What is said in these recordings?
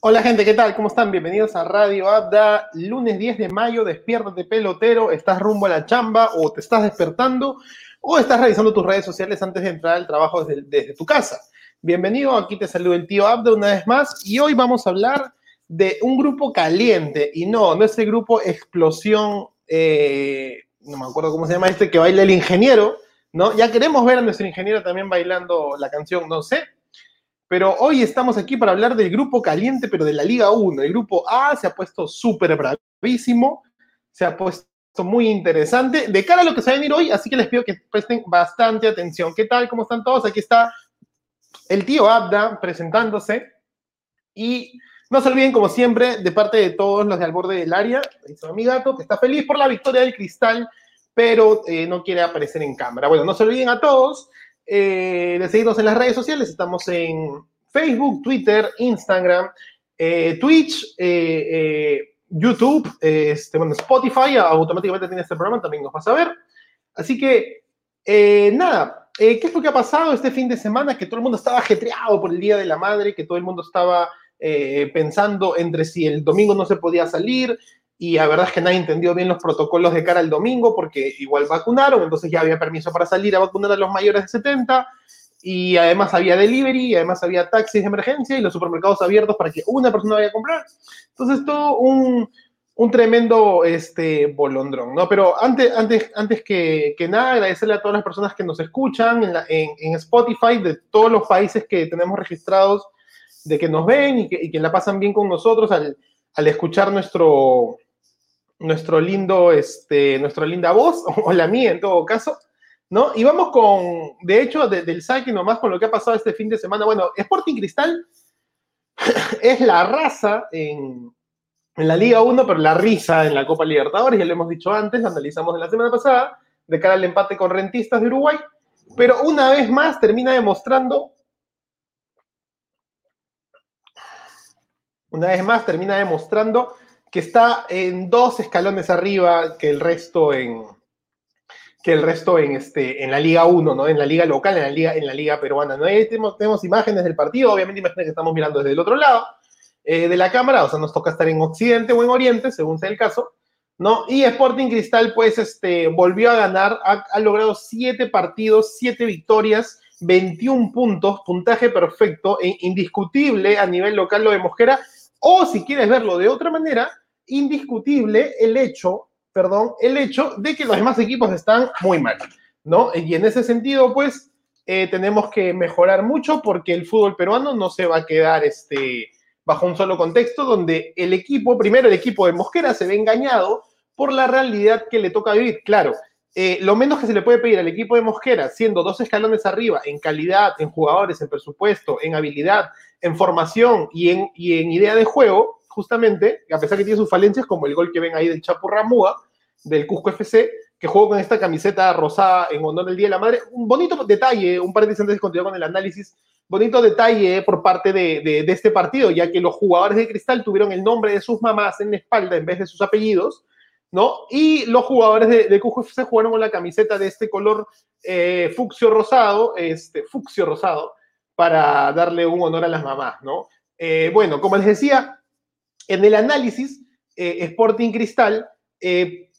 Hola gente, ¿qué tal? ¿Cómo están? Bienvenidos a Radio Abda, lunes 10 de mayo, despiértate pelotero, estás rumbo a la chamba o te estás despertando o estás revisando tus redes sociales antes de entrar al trabajo desde, tu casa. Bienvenido, aquí te saluda el tío Abda una vez más y hoy vamos a hablar de un grupo caliente y no, no es el grupo Explosión, eh, no me acuerdo cómo se llama este, que baila el ingeniero, ¿no? Ya queremos ver a nuestro ingeniero también bailando la canción, no sé, pero hoy estamos aquí para hablar del grupo caliente, pero de la Liga 1. El grupo A se ha puesto súper bravísimo, se ha puesto muy interesante de cara a lo que se va a venir hoy, así que les pido que presten bastante atención. ¿Qué tal? ¿Cómo están todos? Aquí está el tío Abda presentándose. Y no se olviden, como siempre, de parte de todos los de al borde del área, mi gato, que está feliz por la victoria del cristal, pero eh, no quiere aparecer en cámara. Bueno, no se olviden a todos eh, de seguirnos en las redes sociales. Estamos en Facebook, Twitter, Instagram, eh, Twitch, eh, YouTube, este, bueno, Spotify. Automáticamente tiene este programa, también nos vas a ver. Así que, nada, ¿qué es lo que ha pasado este fin de semana? Que todo el mundo estaba ajetreado por el Día de la Madre, que todo el mundo estaba pensando entre si el domingo no se podía salir, y la verdad es que nadie entendió bien los protocolos de cara al domingo porque igual vacunaron, entonces ya había permiso para salir a vacunar a los mayores de 70 y además había delivery además había taxis de emergencia y los supermercados abiertos para que una persona vaya a comprar. Entonces todo un, un tremendo este, bolondrón, ¿no? Pero antes, antes, antes que, que nada, agradecerle a todas las personas que nos escuchan en, en, en, Spotify de todos los países que tenemos registrados, de que nos ven y que, y que la pasan bien con nosotros al, al escuchar nuestro, nuestro lindo, este, nuestra linda voz, o la mía en todo caso, ¿no? Y vamos con, de hecho, del saque nomás con lo que ha pasado este fin de semana. Bueno, Sporting Cristal es la raza en, en la Liga 1, pero la risa en la Copa Libertadores, ya lo hemos dicho antes, analizamos en la semana pasada, de cara al empate con Rentistas de Uruguay, pero una vez más termina demostrando, una vez más termina demostrando que está en dos escalones arriba que el resto en que el resto en este en la Liga 1, ¿no? En la liga local, en la liga en la liga peruana, ¿no? tenemos, tenemos imágenes del partido, obviamente imágenes que estamos mirando desde el otro lado eh, de la cámara, o sea, nos toca estar en occidente o en oriente, según sea el caso, ¿no? Y Sporting Cristal pues este volvió a ganar, ha, ha logrado siete partidos, siete victorias, 21 puntos, puntaje perfecto e indiscutible a nivel local lo de Mosquera o si quieres verlo de otra manera, indiscutible el hecho, perdón, el hecho de que los demás equipos están muy mal, ¿no? Y en ese sentido, pues, eh, tenemos que mejorar mucho porque el fútbol peruano no se va a quedar este, bajo un solo contexto donde el equipo, primero el equipo de Mosquera se ve engañado por la realidad que le toca vivir. Claro, eh, lo menos que se le puede pedir al equipo de Mosquera, siendo dos escalones arriba en calidad, en jugadores, en presupuesto, en habilidad, en formación y en, idea de juego, justamente, a pesar que tiene sus falencias, como el gol que ven ahí del Chapo Ramúa, del Cusco FC, que jugó con esta camiseta rosada en honor del Día de la Madre. Un bonito detalle, un par de antes de continuar con el análisis, bonito detalle por parte de, de, este partido, ya que los jugadores de Cristal tuvieron el nombre de sus mamás en la espalda en vez de sus apellidos, ¿no? Y los jugadores de, de FC jugaron con la camiseta de este color eh, fucsia rosado, este, fucsia rosado, para darle un honor a las mamás, ¿no? Eh, bueno, como les decía, en el análisis, eh, Sporting Cristal eh,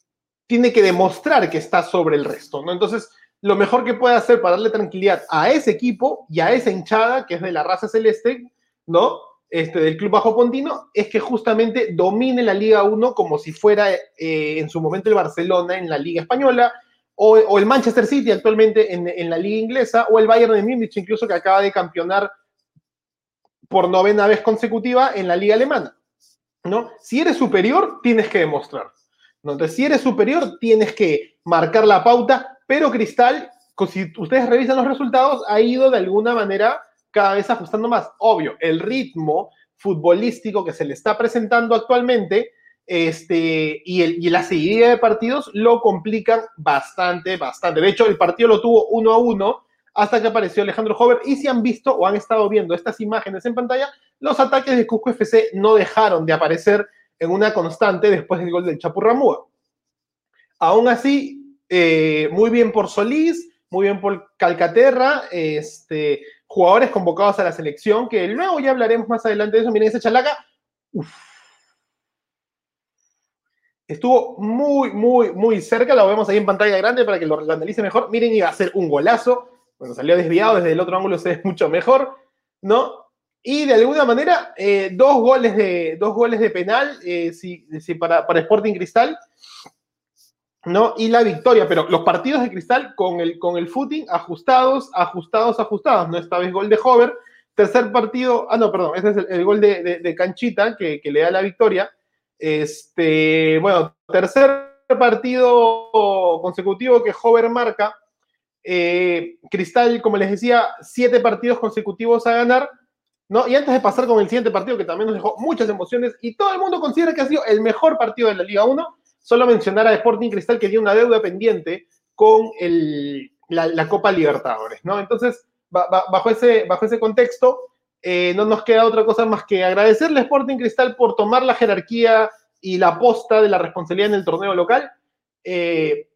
tiene que demostrar que está sobre el resto, ¿no? Entonces, lo mejor que puede hacer para darle tranquilidad a ese equipo y a esa hinchada, que es de la raza celeste, ¿no? Este, del club bajo pontino, es que justamente domine la Liga 1 como si fuera eh, en su momento el Barcelona en la Liga Española, o, el Manchester City actualmente en, en, la liga inglesa, o el Bayern de Múnich incluso que acaba de campeonar por novena vez consecutiva en la liga alemana. ¿no? Si eres superior, tienes que demostrar. ¿no? Entonces, si eres superior, tienes que marcar la pauta, pero Cristal, si ustedes revisan los resultados, ha ido de alguna manera cada vez ajustando más. Obvio, el ritmo futbolístico que se le está presentando actualmente este, y, el, y la seguida de partidos lo complican bastante, bastante. De hecho, el partido lo tuvo uno a uno hasta que apareció Alejandro Hover. Y si han visto o han estado viendo estas imágenes en pantalla, los ataques de Cusco FC no dejaron de aparecer en una constante después del gol del Chapurramúa. Aún así, eh, muy bien por Solís, muy bien por Calcaterra, este, jugadores convocados a la selección, que luego ya hablaremos más adelante de eso. Miren esa chalaca, Estuvo muy, muy, muy cerca. Lo vemos ahí en pantalla grande para que lo, analice mejor. Miren, iba a ser un golazo. Bueno, salió desviado desde el otro ángulo, se ve mucho mejor, ¿no? Y de alguna manera, eh, dos, goles de, dos goles de penal eh, para, para Sporting Cristal ¿no? Y la victoria, pero los partidos de Cristal con el, con el footing ajustados, ajustados, ajustados, ¿no? Esta vez gol de Hover, tercer partido, ah, no, perdón, este es el, gol de, Canchita que, le da la victoria. Este, bueno, tercer partido consecutivo que Hover marca. Eh, Cristal, como les decía, siete partidos consecutivos a ganar. ¿no? Y antes de pasar con el siguiente partido, que también nos dejó muchas emociones, y todo el mundo considera que ha sido el mejor partido de la Liga 1, Solo mencionar a Sporting Cristal que tiene una deuda pendiente con la, Copa Libertadores, ¿no? Entonces, bajo, ese, contexto, eh, no nos queda otra cosa más que agradecerle a Sporting Cristal por tomar la jerarquía y la posta de la responsabilidad en el torneo local. Eh,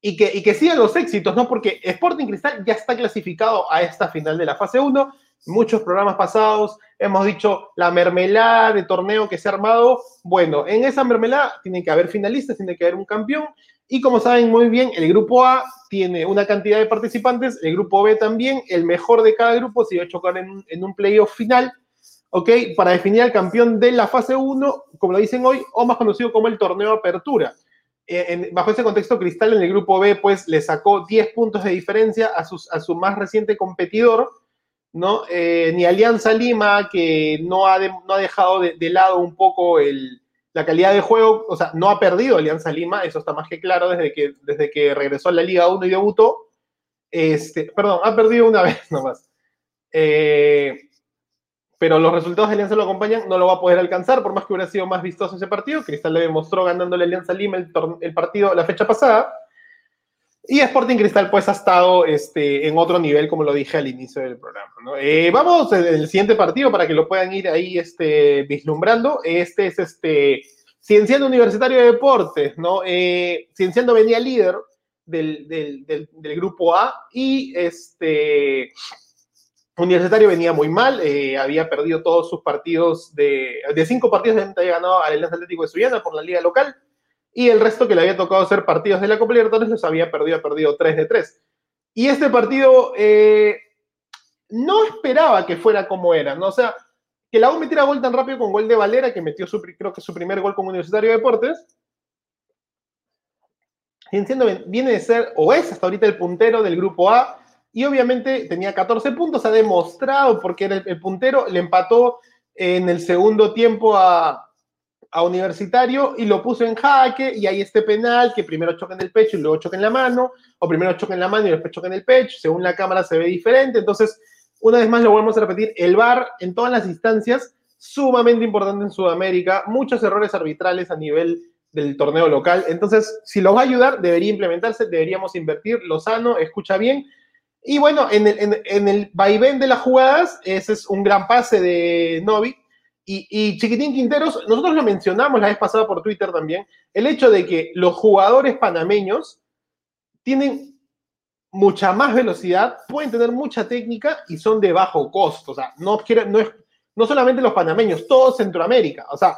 y que, y que sigan los éxitos, ¿no? Porque Sporting Cristal ya está clasificado a esta final de la fase 1 muchos programas pasados hemos dicho la mermelada de torneo que se ha armado. Bueno, en esa mermelada tiene que haber finalistas, tiene que haber un campeón. Y como saben muy bien, el grupo A tiene una cantidad de participantes, el grupo B también, el mejor de cada grupo se va a chocar en, en un playoff final, ¿ok? Para definir al campeón de la fase 1, como lo dicen hoy, o más conocido como el torneo Apertura. Eh, bajo ese contexto, Cristal en el grupo B, pues le sacó 10 puntos de diferencia a su más reciente competidor, ¿no? Eh, ni Alianza Lima, que no ha, no ha dejado de, lado un poco la calidad de juego, o sea, no ha perdido Alianza Lima, eso está más que claro desde que, desde que regresó a la Liga 1 y debutó. Este, perdón, ha perdido una vez nomás. Eh, pero los resultados de Alianza lo acompañan, no lo va a poder alcanzar, por más que hubiera sido más vistoso ese partido. Cristal le demostró ganándole Alianza Lima el, el partido la fecha pasada. Y Sporting Cristal pues ha estado este, en otro nivel, como lo dije al inicio del programa. Eh, vamos el siguiente partido para que lo puedan ir ahí este, vislumbrando. Este es este, Cienciano Universitario de Deportes, ¿no? Eh, Cienciano venía líder del, del, grupo A y este Universitario venía muy mal, eh, había perdido todos sus partidos de, de cinco partidos de había ganado al Atlético de Suyana por la liga local y el resto que le había tocado hacer partidos de la Copa Libertadores los había perdido, ha perdido 3 de 3. Y este partido eh, no esperaba que fuera como era, ¿no? O sea, que la U metiera gol tan rápido con gol de Valera, que metió su, creo que su primer gol con Universitario de Deportes. Y entiendo, viene de ser, o es hasta ahorita el puntero del grupo A, y obviamente tenía 14 puntos, ha demostrado porque era el puntero, le empató en el segundo tiempo a, a Universitario y lo puso en jaque y hay este penal que primero choca en el pecho y luego choca en la mano, o primero choca en la mano y después choca en el pecho, según la cámara se ve diferente, entonces una vez más lo volvemos a repetir, el VAR en todas las instancias, sumamente importante en Sudamérica, muchos errores arbitrales a nivel del torneo local, entonces si lo va a ayudar, debería implementarse, deberíamos invertir, Lozano, escucha bien, y bueno, en el, en, en el vaivén de las jugadas, ese es un gran pase de Novi, y, Chiquitín Quinteros, nosotros lo mencionamos la vez pasada por Twitter también, el hecho de que los jugadores panameños tienen mucha más velocidad, pueden tener mucha técnica y son de bajo costo. O sea, no, no, es, no solamente los panameños, todo Centroamérica. O sea,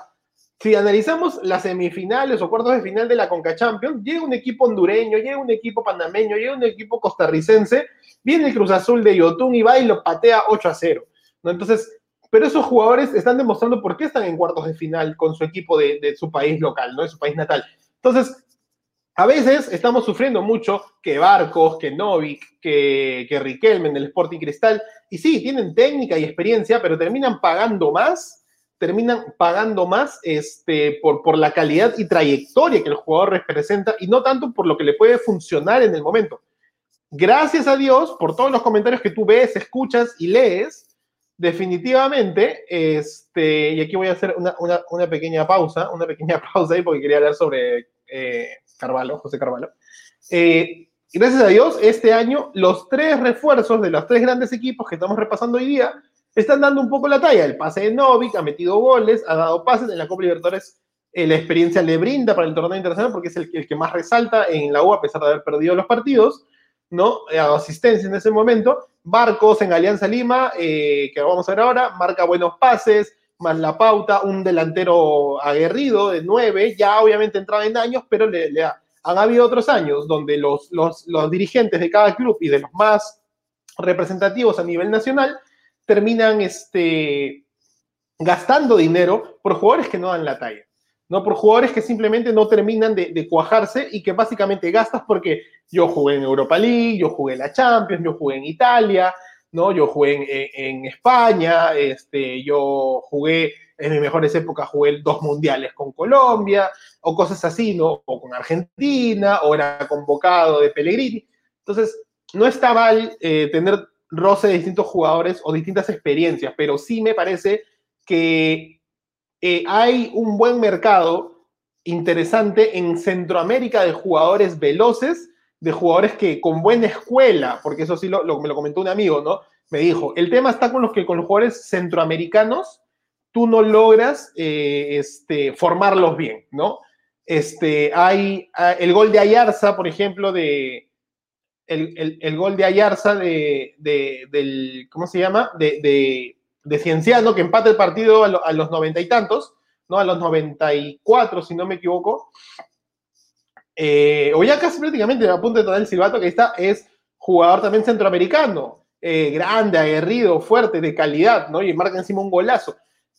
si analizamos las semifinales o cuartos de final de la Conca Champions, llega un equipo hondureño, llega un equipo panameño, llega un equipo costarricense, viene el Cruz Azul de Yotun y va y lo patea 8 a 0. ¿no? Entonces, pero esos jugadores están demostrando por qué están en cuartos de final con su equipo de, su país local, ¿no? De su país natal. Entonces, a veces estamos sufriendo mucho que Barcos, que Novik, que, que Riquelme en el Sporting Cristal, y sí, tienen técnica y experiencia, pero terminan pagando más, terminan pagando más este, por, por la calidad y trayectoria que el jugador representa y no tanto por lo que le puede funcionar en el momento. Gracias a Dios por todos los comentarios que tú ves, escuchas y lees, definitivamente, este, y aquí voy a hacer una, pequeña pausa, una pequeña pausa ahí porque quería hablar sobre eh, Carvalho, José Carvalho. Eh, gracias a Dios, este año los tres refuerzos de los tres grandes equipos que estamos repasando hoy día están dando un poco la talla. El pase de Novik ha metido goles, ha dado pases en la Copa Libertadores. Eh, la experiencia le brinda para el torneo internacional porque es el, el, que más resalta en la U a pesar de haber perdido los partidos, ¿no? Ha dado asistencia en ese momento Barcos en Alianza Lima, eh, que vamos a ver ahora, marca buenos pases, más la pauta, un delantero aguerrido de nueve, ya obviamente entraba en años, pero le, han habido otros años donde los, los, los dirigentes de cada club y de los más representativos a nivel nacional terminan este, gastando dinero por jugadores que no dan la talla. ¿No? Por jugadores que simplemente no terminan de, cuajarse y que básicamente gastas porque yo jugué en Europa League, yo jugué en la Champions, yo jugué en Italia, ¿no? Yo jugué en, España, este, yo jugué en mis mejores épocas, jugué dos mundiales con Colombia, o cosas así, ¿no? O con Argentina, o era convocado de Pellegrini. Entonces, no está mal eh, tener roce de distintos jugadores o distintas experiencias, pero sí me parece que eh, hay un buen mercado interesante en Centroamérica de jugadores veloces, de jugadores que con buena escuela, porque eso sí me lo comentó un amigo, ¿no? Me dijo, el tema está con los que con los jugadores centroamericanos tú no logras eh, este, formarlos bien, ¿no? Este, hay el gol de Ayarza, por ejemplo, de, el, gol de Ayarza de, del, ¿cómo se llama? De, de, Cienciano, que empata el partido a, los noventa y tantos, ¿no? A los noventa y cuatro, si no me equivoco. Eh, o ya casi prácticamente a punto de tener el silbato, que está, es jugador también centroamericano, eh, grande, aguerrido, fuerte, de calidad, ¿no? Y marca encima un golazo.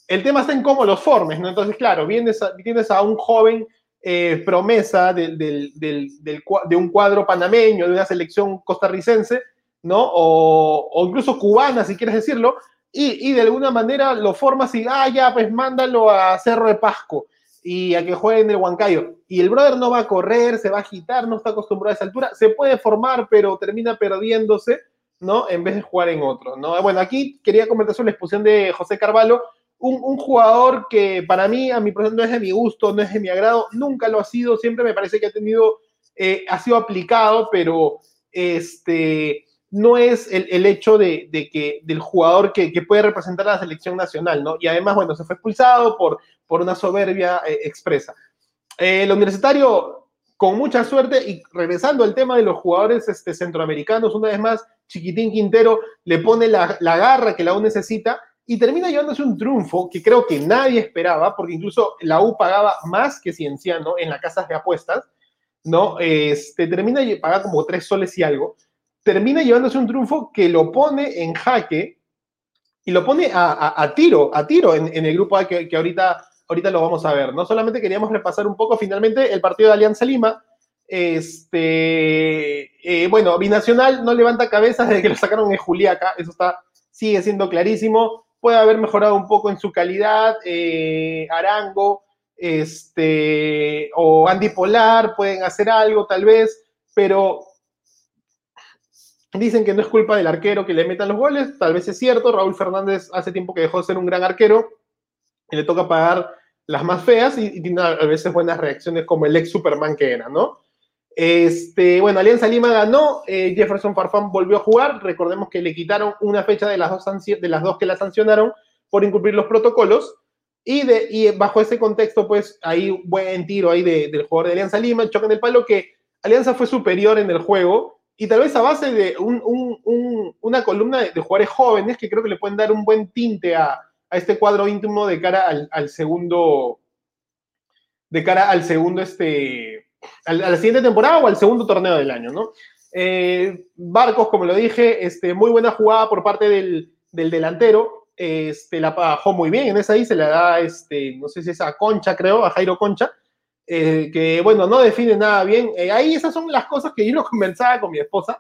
El tema está en cómo los formes, ¿no? Entonces, claro, vienes vienes a un joven eh, promesa de, un cuadro panameño, de una selección costarricense, ¿no? O, incluso cubana, si quieres decirlo, y, de alguna manera lo formas y, ah, ya, pues mándalo a Cerro de Pasco y a que juegue en el Huancayo. Y el brother no va a correr, se va a agitar, no está acostumbrado a esa altura, se puede formar, pero termina perdiéndose, ¿no? En vez de jugar en otro, ¿no? Bueno, aquí quería comentar sobre la exposición de José Carvalho, un, jugador que para mí, a mi no es de mi gusto, no es de mi agrado, nunca lo ha sido, siempre me parece que ha tenido, eh, ha sido aplicado, pero este, no es el, hecho de, que, del jugador que, puede representar a la selección nacional, ¿no? Y además, bueno, se fue expulsado por, por una soberbia eh, expresa. Eh, el universitario, con mucha suerte, y regresando al tema de los jugadores este, centroamericanos, una vez más, Chiquitín Quintero le pone la, la garra que la U necesita y termina llevándose un triunfo que creo que nadie esperaba, porque incluso la U pagaba más que Cienciano en las casas de apuestas, ¿no? Este, termina pagar como tres soles y algo, termina llevándose un triunfo que lo pone en jaque y lo pone a, tiro, a tiro en, el grupo A que, ahorita, ahorita lo vamos a ver, ¿no? Solamente queríamos repasar un poco finalmente el partido de Alianza Lima, este, eh, bueno, Binacional no levanta cabezas desde que lo sacaron en Juliaca, eso está, sigue siendo clarísimo puede haber mejorado un poco en su calidad. Eh, Arango este, o Andy Polar pueden hacer algo tal vez, pero dicen que no es culpa del arquero que le metan los goles, tal vez es cierto, Raúl Fernández hace tiempo que dejó de ser un gran arquero y le toca pagar las más feas y, y tiene a veces buenas reacciones como el ex Superman que era, ¿no? Este, bueno, Alianza Lima ganó, eh, Jefferson Farfán volvió a jugar, recordemos que le quitaron una fecha de las dos, de las dos que la sancionaron por incumplir los protocolos, y, de, y bajo ese contexto, pues ahí buen tiro ahí del jugador de Alianza Lima, choque en el palo que Alianza fue superior en el juego, y tal vez a base de una columna de, jugadores jóvenes que creo que le pueden dar un buen tinte a, este cuadro íntimo de cara al, segundo, de cara al segundo, este, a la siguiente temporada o al segundo torneo del año, ¿no? Eh, Barcos, como lo dije, este, muy buena jugada por parte del, delantero, este, la bajó muy bien, en esa ahí se la da, este, no sé si es a Concha, creo, a Jairo Concha, eh, que bueno, no define nada bien. Eh, ahí esas son las cosas que yo lo conversaba con mi esposa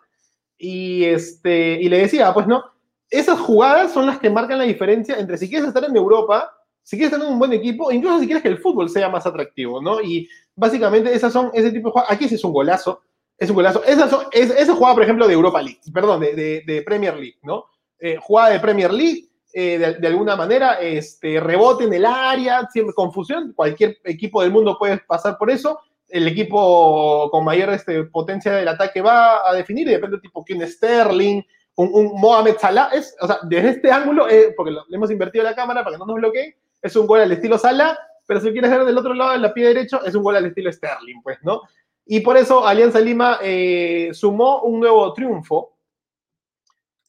y, este, y le decía, pues no, esas jugadas son las que marcan la diferencia entre si quieres estar en Europa si quieres tener un buen equipo, incluso si quieres que el fútbol sea más atractivo, ¿no? Y básicamente esas son ese tipo de jugadas. Aquí ese es un golazo, es un golazo. Esa, son, es, esa jugada, por ejemplo, de Europa League, perdón, de, de, Premier League, ¿no? Eh, jugada de Premier League, eh, de, alguna manera, este, rebote en el área, siempre confusión, cualquier equipo del mundo puede pasar por eso. El equipo con mayor este, potencia del ataque va a definir, y depende tipo quién es Sterling, un, Mohamed Salah, es, o sea, desde este ángulo, eh, porque le hemos invertido la cámara para que no nos bloqueen, es un gol al estilo Sala, pero si quieres ver del otro lado, en la pie derecho, es un gol al estilo Sterling, pues, ¿no? Y por eso Alianza Lima eh, sumó un nuevo triunfo.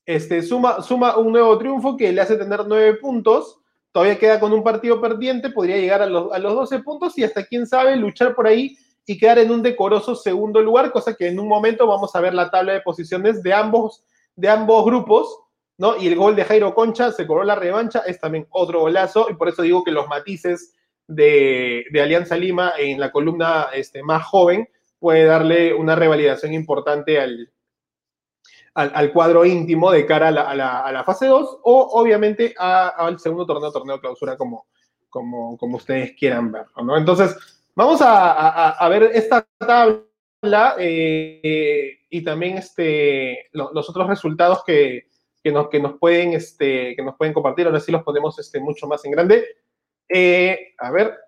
Este, suma, suma un nuevo triunfo que le hace tener nueve puntos. todavía queda con un partido perdiente, podría llegar a los, a los 12 puntos y hasta quién sabe luchar por ahí y quedar en un decoroso segundo lugar, cosa que en un momento vamos a ver la tabla de posiciones de ambos, de ambos grupos, ¿no? Y el gol de Jairo Concha se cobró la revancha, es también otro golazo, y por eso digo que los matices de, Alianza Lima en la columna este, más joven puede darle una revalidación importante al, al, cuadro íntimo de cara a la, fase 2 o obviamente al segundo torneo, torneo clausura como, como, como ustedes quieran verlo, ¿no? Entonces, vamos a, ver esta tabla eh, y también este, los, otros resultados que, nos, que, nos pueden, este, que nos pueden compartir, ahora sí los ponemos este, mucho más en grande. Eh, a ver,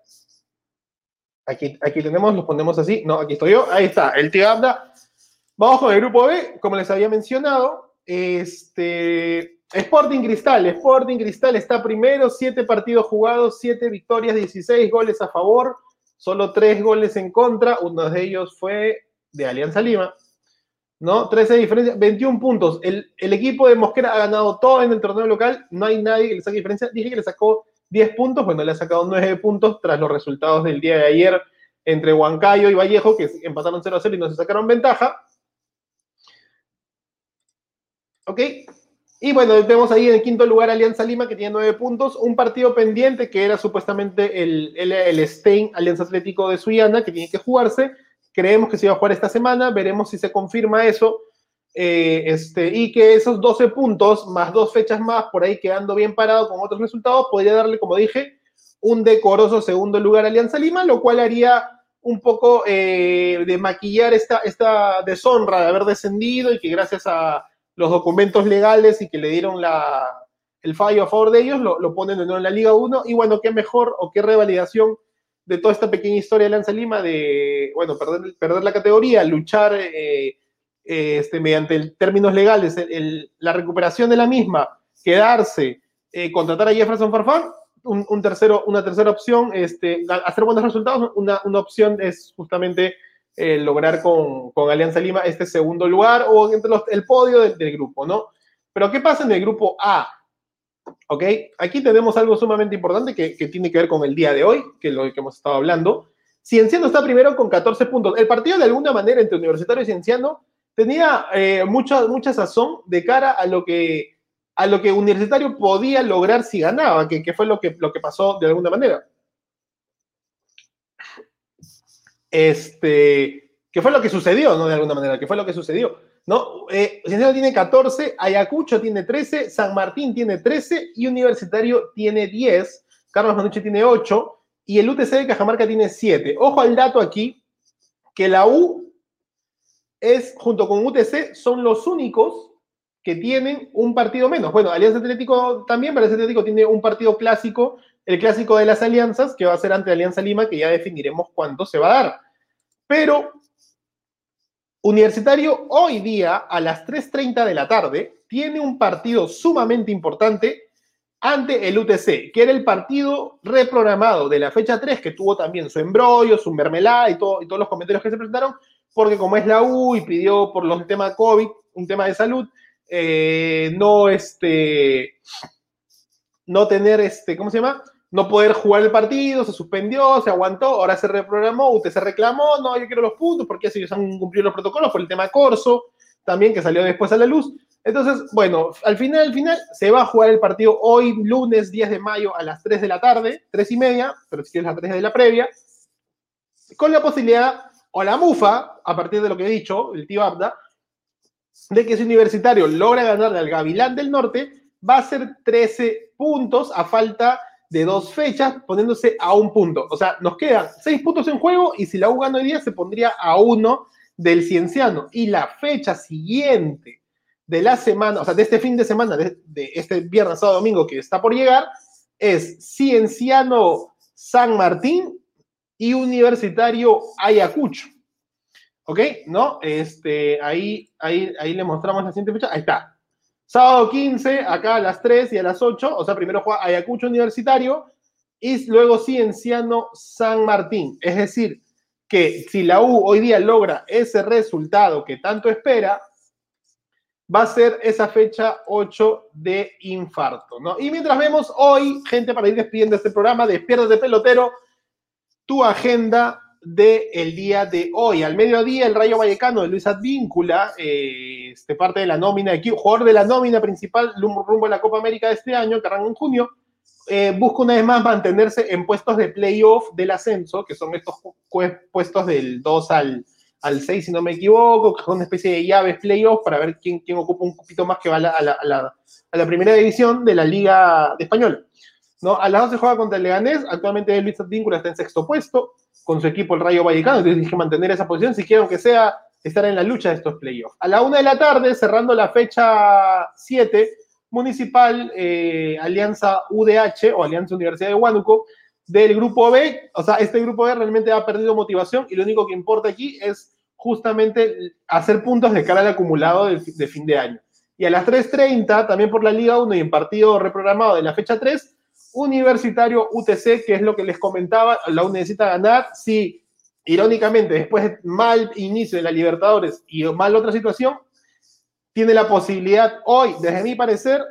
aquí, aquí tenemos, los ponemos así, no, aquí estoy yo, ahí está, el tío Abda Vamos con el grupo B, como les había mencionado. Este, Sporting Cristal, Sporting Cristal está primero, siete partidos jugados, siete victorias, 16 goles a favor, solo tres goles en contra, uno de ellos fue de Alianza Lima, ¿no? 13 diferencias, 21 puntos. El, el, equipo de Mosquera ha ganado todo en el torneo local, no hay nadie que le saque diferencia. Dije que le sacó 10 puntos, bueno, le ha sacado 9 puntos tras los resultados del día de ayer entre Huancayo y Vallejo, que empataron 0 a 0 y no se sacaron ventaja. ¿Ok? Y bueno, vemos ahí en quinto lugar Alianza Lima, que tiene nueve puntos. Un partido pendiente que era supuestamente el, el, el Stein Alianza Atlético de Suiana, que tiene que jugarse. Creemos que se va a jugar esta semana. Veremos si se confirma eso. Eh, este, y que esos 12 puntos, más dos fechas más, por ahí quedando bien parado con otros resultados, podría darle, como dije, un decoroso segundo lugar a Alianza Lima, lo cual haría un poco eh, de maquillar esta, esta deshonra de haber descendido y que gracias a los documentos legales y que le dieron la, el fallo a favor de ellos, lo, ponen de nuevo en la Liga 1. Y bueno, qué mejor o qué revalidación de toda esta pequeña historia de Lanza Lima de, bueno, perder, perder la categoría, luchar eh, eh, este, mediante términos legales, la recuperación de la misma, quedarse, eh, contratar a Jefferson Farfán, un, tercero, una tercera opción, este, hacer buenos resultados, una, una opción es justamente eh, lograr con, Alianza Lima este segundo lugar o entre el podio del, grupo, ¿no? Pero ¿qué pasa en el grupo A? ¿Ok? Aquí tenemos algo sumamente importante que, tiene que ver con el día de hoy, que es lo que hemos estado hablando. Cienciano está primero con 14 puntos. El partido, de alguna manera, entre Universitario y Cienciano tenía eh, mucha, mucha sazón de cara a lo que a lo que Universitario podía lograr si ganaba, que, que fue lo que, lo que pasó de alguna manera. Este, ¿qué fue lo que sucedió, no? De alguna manera, ¿qué fue lo que sucedió? ¿No? Eh, tiene 14, Ayacucho tiene 13, San Martín tiene 13 y Universitario tiene 10, Carlos Manucci tiene 8 y el UTC de Cajamarca tiene 7. Ojo al dato aquí, que la U es, junto con UTC, son los únicos que tienen un partido menos. Bueno, Alianza Atlético también, pero Alianza Atlético tiene un partido clásico el clásico de las alianzas, que va a ser ante Alianza Lima, que ya definiremos cuándo se va a dar. Pero Universitario hoy día a las 3.30 de la tarde tiene un partido sumamente importante ante el UTC, que era el partido reprogramado de la fecha 3, que tuvo también su embrollo, su mermelada y, y todos los comentarios que se presentaron, porque como es la U y pidió por los temas COVID, un tema de salud, eh, no, este, no tener, este, ¿cómo se llama? No poder jugar el partido, se suspendió, se aguantó, ahora se reprogramó, usted se reclamó, no, yo quiero los puntos, porque así ellos han cumplido los protocolos, por el tema Corso, también que salió después a la luz. Entonces, bueno, al final, al final, se va a jugar el partido hoy, lunes 10 de mayo, a las 3 de la tarde, 3 y media, pero si quieres las 3 de la previa, con la posibilidad, o la mufa, a partir de lo que he dicho, el tío Abda, de que ese universitario logra ganarle al Gavilán del Norte, va a ser 13 puntos a falta de dos fechas, poniéndose a un punto. O sea, nos quedan seis puntos en juego y si la U gana hoy día se pondría a uno del Cienciano. Y la fecha siguiente de la semana, o sea, de este fin de semana, de, este viernes, sábado, domingo que está por llegar, es Cienciano San Martín y Universitario Ayacucho. ¿Ok? ¿No? Este, ahí, ahí, ahí le mostramos la siguiente fecha. Ahí está. Sábado 15, acá a las 3 y a las 8, o sea, primero juega Ayacucho Universitario y luego Cienciano San Martín. Es decir, que si la U hoy día logra ese resultado que tanto espera, va a ser esa fecha 8 de infarto, ¿no? Y mientras vemos hoy, gente, para ir despidiendo este programa, de pelotero, tu agenda del día de hoy. Al mediodía, el Rayo Vallecano de Luis Advíncula, eh, este, parte de la nómina, jugador de la nómina principal rumbo a la Copa América de este año, que arranca en junio, eh, busca una vez más mantenerse en puestos de playoff del ascenso, que son estos puestos del 2 al, al 6, si no me equivoco, que son una especie de llaves playoff para ver quién, quién ocupa un poquito más que va a la, a la, a la, primera división de la Liga de Española. ¿No? A las 12 juega contra el Leganés, actualmente Luis Advíncula está en sexto puesto, con su equipo el Rayo Vallecano, entonces que mantener esa posición si quieren que sea estar en la lucha de estos playoffs. A la una de la tarde, cerrando la fecha 7, Municipal eh, Alianza UDH o Alianza Universidad de Huánuco del grupo B, o sea, este grupo B realmente ha perdido motivación y lo único que importa aquí es justamente hacer puntos de cara al acumulado de, de fin de año. Y a las 3.30, también por la Liga 1 y en partido reprogramado de la fecha 3, Universitario UTC, que es lo que les comentaba, la U necesita ganar. Si, irónicamente, después de mal inicio de la Libertadores y mal otra situación, tiene la posibilidad hoy, desde mi parecer,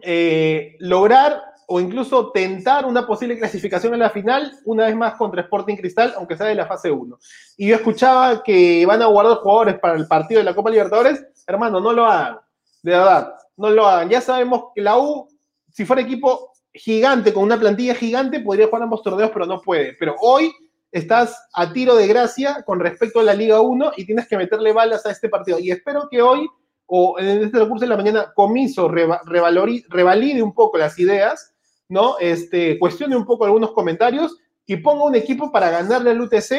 eh, lograr o incluso tentar una posible clasificación en la final, una vez más contra Sporting Cristal, aunque sea de la fase 1. Y yo escuchaba que van a guardar jugadores para el partido de la Copa Libertadores. Hermano, no lo hagan. De verdad, no lo hagan. Ya sabemos que la U, si fuera equipo gigante, con una plantilla gigante, podría jugar ambos torneos, pero no puede. Pero hoy estás a tiro de gracia con respecto a la Liga 1 y tienes que meterle balas a este partido. Y espero que hoy, o en este recurso de la mañana, Comiso revalide un poco las ideas, ¿no? Este, cuestione un poco algunos comentarios y ponga un equipo para ganarle al UTC.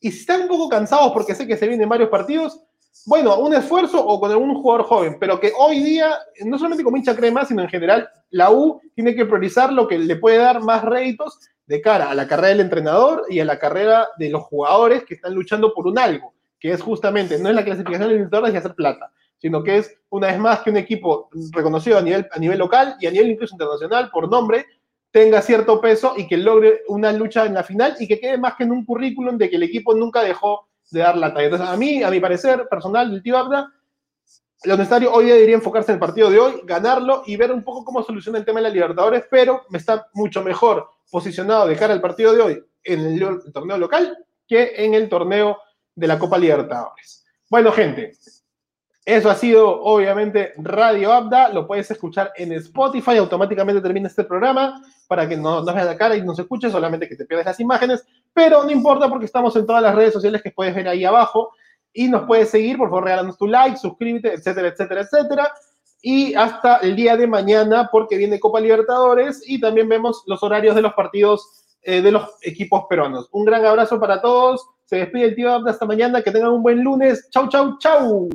Y si están un poco cansados porque sé que se vienen varios partidos, bueno, un esfuerzo o con algún jugador joven, pero que hoy día, no solamente con hincha crema, sino en general, la U tiene que priorizar lo que le puede dar más réditos de cara a la carrera del entrenador y a la carrera de los jugadores que están luchando por un algo, que es justamente, no es la clasificación de los y hacer plata, sino que es una vez más que un equipo reconocido a nivel, a nivel local y a nivel incluso internacional por nombre tenga cierto peso y que logre una lucha en la final y que quede más que en un currículum de que el equipo nunca dejó de dar la talla. Entonces, a mí, a mi parecer personal del tío Abda, lo necesario hoy día debería enfocarse en el partido de hoy, ganarlo y ver un poco cómo soluciona el tema de la Libertadores, pero me está mucho mejor posicionado de cara al partido de hoy en el, torneo local que en el torneo de la Copa Libertadores. Bueno, gente, eso ha sido obviamente Radio Abda, lo puedes escuchar en Spotify, automáticamente termina este programa para que no, no veas la cara y no se escuche, solamente que te pierdas las imágenes, pero no importa porque estamos en todas las redes sociales que puedes ver ahí abajo y nos puedes seguir, por favor, regálanos tu like, suscríbete, etcétera, etcétera, etcétera. Y hasta el día de mañana, porque viene Copa Libertadores y también vemos los horarios de los partidos eh, de los equipos peruanos. Un gran abrazo para todos. Se despide el tío hasta mañana. Que tengan un buen lunes. Chau, chau, chau.